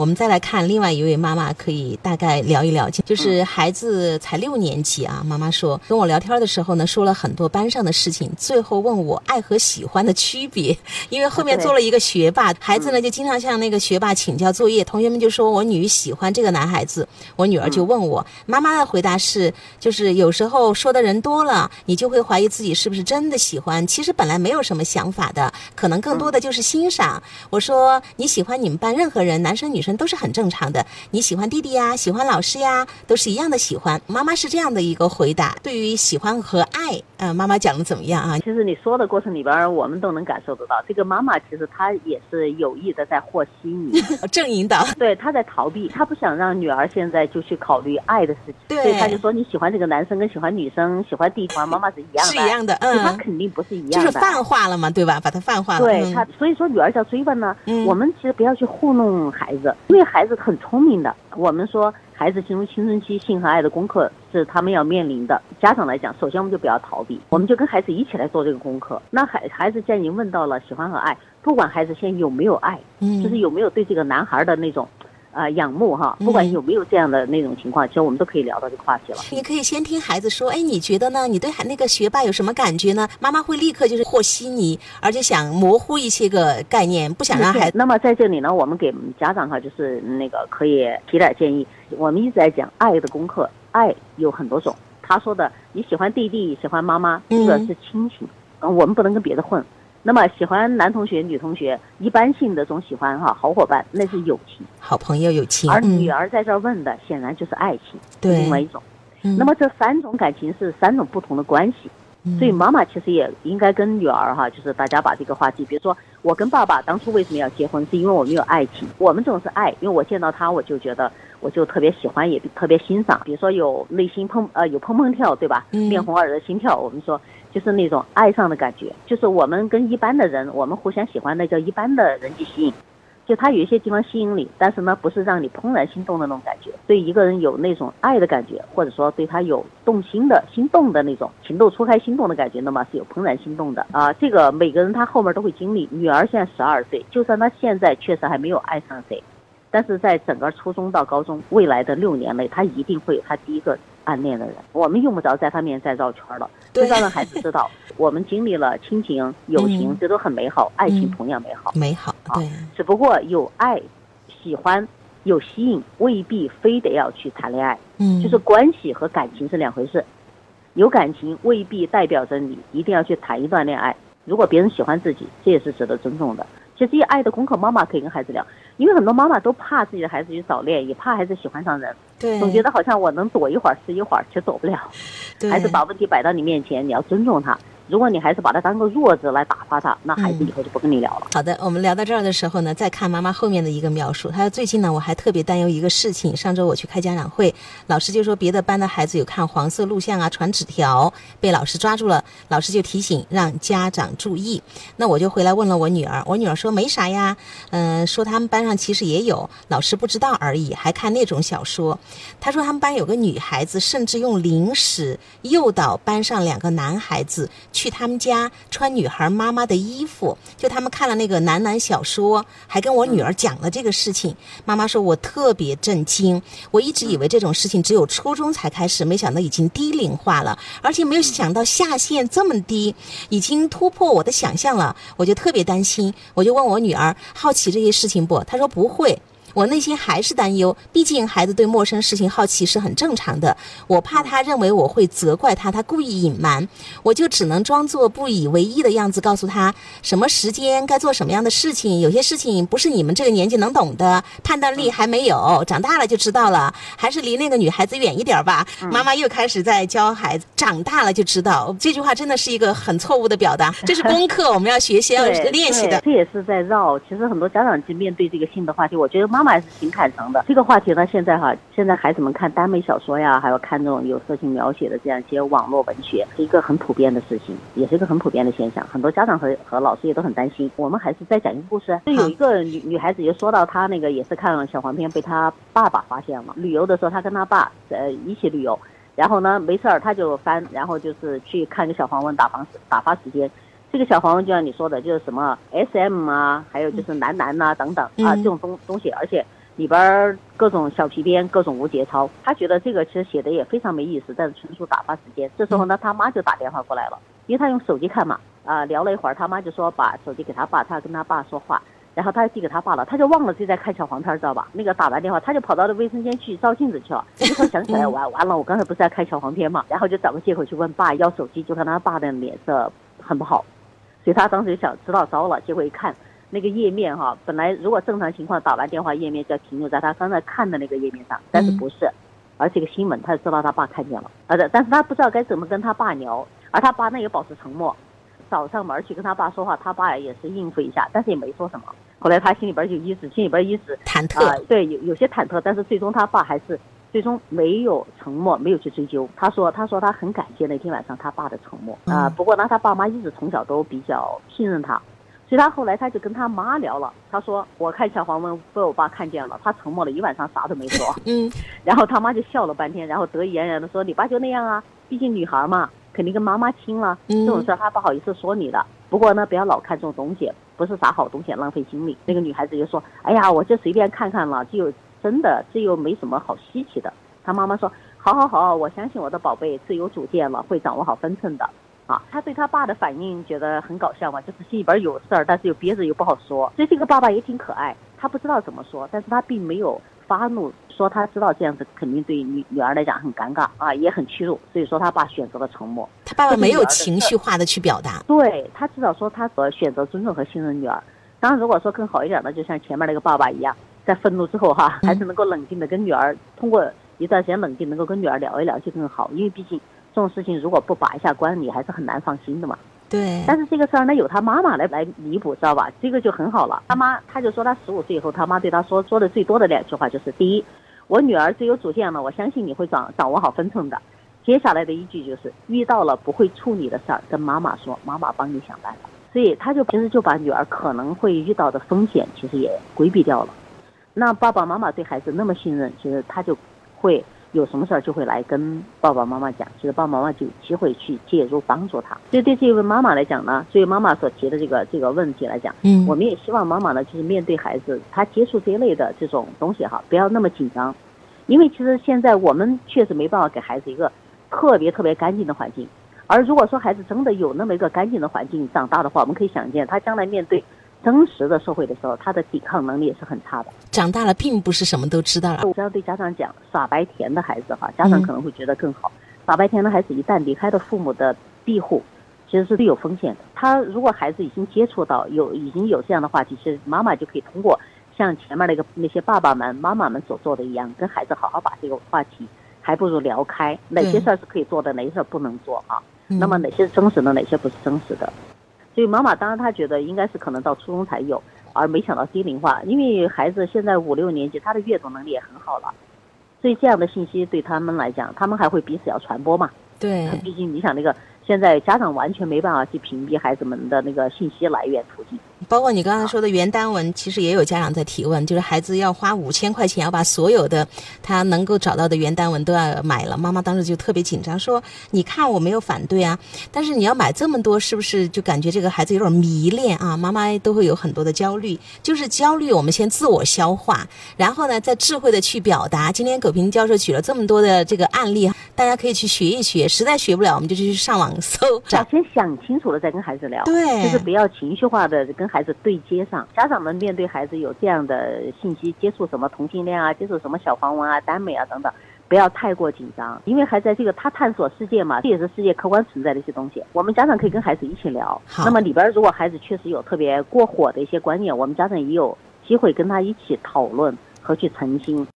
我们再来看另外一位妈妈，可以大概聊一聊，就是孩子才六年级啊。妈妈说跟我聊天的时候呢，说了很多班上的事情，最后问我爱和喜欢的区别。因为后面做了一个学霸，孩子呢就经常向那个学霸请教作业，同学们就说我女喜欢这个男孩子，我女儿就问我，妈妈的回答是，就是有时候说的人多了，你就会怀疑自己是不是真的喜欢，其实本来没有什么想法的，可能更多的就是欣赏。我说你喜欢你们班任何人，男生女生。都是很正常的。你喜欢弟弟呀，喜欢老师呀，都是一样的喜欢。妈妈是这样的一个回答。对于喜欢和爱，呃，妈妈讲的怎么样啊？其实你说的过程里边，我们都能感受得到，这个妈妈其实她也是有意的在和稀泥，正引导。对，她在逃避，她不想让女儿现在就去考虑爱的事情。对，所以她就说你喜欢这个男生跟喜欢女生、喜欢弟弟、喜欢妈妈是一样的，是一样的。嗯，她肯定不是一样的，就是泛化了嘛，对吧？把它泛化了。对她，所以说女儿叫追问呢。嗯，我们其实不要去糊弄孩子，因为孩子很。聪明的，我们说孩子进入青春期，性和爱的功课是他们要面临的。家长来讲，首先我们就不要逃避，我们就跟孩子一起来做这个功课。那孩孩子既然已经问到了喜欢和爱，不管孩子现在有没有爱，嗯，就是有没有对这个男孩的那种。啊，仰慕哈，不管有没有这样的那种情况，其实我们都可以聊到这个话题了。你可以先听孩子说，哎，你觉得呢？你对那个学霸有什么感觉呢？妈妈会立刻就是和稀泥，而且想模糊一些个概念，不想让孩子。那么在这里呢，我们给家长哈，就是那个可以提点建议。我们一直在讲爱的功课，爱有很多种。他说的，你喜欢弟弟，喜欢妈妈，这个是亲情，嗯，我们不能跟别的混。那么喜欢男同学、女同学，一般性的总喜欢哈，好伙伴那是友情，好朋友友情。而女儿在这儿问的，显然就是爱情，对，另外一种。那么这三种感情是三种不同的关系，所以妈妈其实也应该跟女儿哈，就是大家把这个话题，比如说我跟爸爸当初为什么要结婚，是因为我们有爱情，我们总是爱，因为我见到他我就觉得我就特别喜欢，也特别欣赏。比如说有内心砰呃有砰砰跳，对吧？面红耳热心跳，我们说。就是那种爱上的感觉，就是我们跟一般的人，我们互相喜欢，那叫一般的人际吸引。就他有一些地方吸引你，但是呢，不是让你怦然心动的那种感觉。对一个人有那种爱的感觉，或者说对他有动心的心动的那种情窦初开心动的感觉，那么是有怦然心动的啊。这个每个人他后面都会经历。女儿现在十二岁，就算她现在确实还没有爱上谁，但是在整个初中到高中未来的六年内，他一定会有他第一个。暗恋的人，我们用不着在他面前再绕圈了，就要让孩子知道，我们经历了亲情、友情，这都很美好，爱情同样美好。美好，对。只不过有爱、喜欢、有吸引，未必非得要去谈恋爱。嗯，就是关系和感情是两回事，有感情未必代表着你一定要去谈一段恋爱。如果别人喜欢自己，这也是值得尊重的。其实爱的功课，妈妈可以跟孩子聊，因为很多妈妈都怕自己的孩子去早恋，也怕孩子喜欢上人，总觉得好像我能躲一会儿是一会儿，却躲不了。孩子把问题摆到你面前，你要尊重他。如果你还是把他当个弱智来打发他，那孩子以后就不跟你聊了。好的，我们聊到这儿的时候呢，再看妈妈后面的一个描述。她说最近呢，我还特别担忧一个事情。上周我去开家长会，老师就说别的班的孩子有看黄色录像啊、传纸条，被老师抓住了，老师就提醒让家长注意。那我就回来问了我女儿，我女儿说没啥呀，嗯，说他们班上其实也有，老师不知道而已，还看那种小说。她说他们班有个女孩子，甚至用零食诱导班上两个男孩子。去去他们家穿女孩妈妈的衣服，就他们看了那个男男小说，还跟我女儿讲了这个事情。妈妈说我特别震惊，我一直以为这种事情只有初中才开始，没想到已经低龄化了，而且没有想到下限这么低，已经突破我的想象了。我就特别担心，我就问我女儿好奇这些事情不？她说不会。我内心还是担忧，毕竟孩子对陌生事情好奇是很正常的。我怕他认为我会责怪他，他故意隐瞒，我就只能装作不以为意的样子，告诉他什么时间该做什么样的事情。有些事情不是你们这个年纪能懂的，判断力还没有，长大了就知道了。还是离那个女孩子远一点吧。妈妈又开始在教孩子，长大了就知道。这句话真的是一个很错误的表达，这是功课，我们要学习要练习的。这也是在绕。其实很多家长去面对这个性的话题，我觉得妈。妈妈是挺坦诚的。这个话题呢，现在哈，现在孩子们看耽美小说呀，还有看这种有色情描写的这样一些网络文学，是一个很普遍的事情，也是一个很普遍的现象。很多家长和和老师也都很担心。我们还是再讲一个故事。就有一个女女孩子就说到，她那个也是看小黄片，被她爸爸发现了。旅游的时候，她跟她爸呃一起旅游，然后呢没事儿，她就翻，然后就是去看个小黄文打发打发时间。这个小黄文就像你说的，就是什么 S M 啊，还有就是男男呐等等啊，这种东东西，而且里边各种小皮鞭，各种无节操。他觉得这个其实写的也非常没意思，但是纯属打发时间。这时候呢，他妈就打电话过来了，因为他用手机看嘛，啊，聊了一会儿，他妈就说把手机给他爸，他跟他爸说话。然后他递给他爸了，他就忘了自己在看小黄片，知道吧？那个打完电话，他就跑到了卫生间去照镜子去了。一会儿想起来，完完了，我刚才不是在看小黄片嘛？然后就找个借口去问爸要手机，就看他爸的脸色很不好，所以他当时就想知道糟了。结果一看那个页面哈，本来如果正常情况打完电话页面就要停留在他刚才看的那个页面上，但是不是，而且个新闻他就知道他爸看见了，而且，但是他不知道该怎么跟他爸聊，而他爸呢也保持沉默。找上门去跟他爸说话，他爸也是应付一下，但是也没说什么。后来他心里边就一直心里边一直忐忑，对，有有些忐忑，但是最终他爸还是最终没有沉默，没有去追究。他说，他说他很感谢那天晚上他爸的沉默啊。不过呢，他爸妈一直从小都比较信任他，所以他后来他就跟他妈聊了。他说，我看小黄文被我爸看见了，他沉默了一晚上，啥都没说。嗯，然后他妈就笑了半天，然后得意洋洋的说：“你爸就那样啊，毕竟女孩嘛。”肯定跟妈妈亲了，这种事他不好意思说你的。不过呢，不要老看这种东西，不是啥好东西，浪费精力。那个女孩子就说：“哎呀，我就随便看看了，就真的这又没什么好稀奇的。”他妈妈说：“好好好，我相信我的宝贝自有主见了，会掌握好分寸的。”啊，他对他爸的反应觉得很搞笑嘛，就是心里边有事儿，但是又憋着又不好说。所以这个爸爸也挺可爱，他不知道怎么说，但是他并没有发怒。说他知道这样子肯定对女女儿来讲很尴尬啊，也很屈辱，所以说他爸选择了沉默。他爸爸没有情绪化的去表达，对他至少说他选择尊重和信任女儿。当然，如果说更好一点的，就像前面那个爸爸一样，在愤怒之后哈，还是能够冷静的跟女儿通过一段时间冷静，能够跟女儿聊一聊就更好。因为毕竟这种事情如果不把一下关，你还是很难放心的嘛。对，但是这个事儿呢，有他妈妈来来弥补，知道吧？这个就很好了。他妈他就说他十五岁以后，他妈对他说说的最多的两句话就是第一。我女儿最有主见了，我相信你会掌掌握好分寸的。接下来的一句就是遇到了不会处理的事儿，跟妈妈说，妈妈帮你想办法。所以他就平时就把女儿可能会遇到的风险，其实也规避掉了。那爸爸妈妈对孩子那么信任，其实他就会有什么事儿就会来跟爸爸妈妈讲，其实爸爸妈妈就有机会去介入帮助他。所以对这位妈妈来讲呢，对于妈妈所提的这个这个问题来讲，嗯，我们也希望妈妈呢，就是面对孩子，他接触这一类的这种东西哈，不要那么紧张。因为其实现在我们确实没办法给孩子一个特别特别干净的环境，而如果说孩子真的有那么一个干净的环境长大的话，我们可以想见他将来面对真实的社会的时候，他的抵抗能力也是很差的。长大了并不是什么都知道了。我只要对家长讲，傻白甜的孩子哈，家长可能会觉得更好。傻白甜的孩子一旦离开了父母的庇护，其实是最有风险的。他如果孩子已经接触到有已经有这样的话题，其实妈妈就可以通过。像前面那个那些爸爸们、妈妈们所做的一样，跟孩子好好把这个话题，还不如聊开。哪些事儿是可以做的，哪些事儿不能做啊？那么哪些是真实的，哪些不是真实的？所以妈妈当然她觉得应该是可能到初中才有，而没想到低龄化。因为孩子现在五六年级，他的阅读能力也很好了，所以这样的信息对他们来讲，他们还会彼此要传播嘛？对，毕竟你想那个。现在家长完全没办法去屏蔽孩子们的那个信息来源途径，包括你刚才说的原单文，其实也有家长在提问，就是孩子要花五千块钱要把所有的他能够找到的原单文都要买了，妈妈当时就特别紧张，说你看我没有反对啊，但是你要买这么多，是不是就感觉这个孩子有点迷恋啊？妈妈都会有很多的焦虑，就是焦虑，我们先自我消化，然后呢再智慧的去表达。今天葛平教授举了这么多的这个案例，大家可以去学一学，实在学不了，我们就去上网。搜，先想清楚了再跟孩子聊，对，就是不要情绪化的跟孩子对接上。家长们面对孩子有这样的信息，接触什么同性恋啊，接触什么小黄文啊、耽美啊等等，不要太过紧张，因为还在这个他探索世界嘛，这也是世界客观存在的一些东西。我们家长可以跟孩子一起聊。那么里边如果孩子确实有特别过火的一些观念，我们家长也有机会跟他一起讨论和去澄清。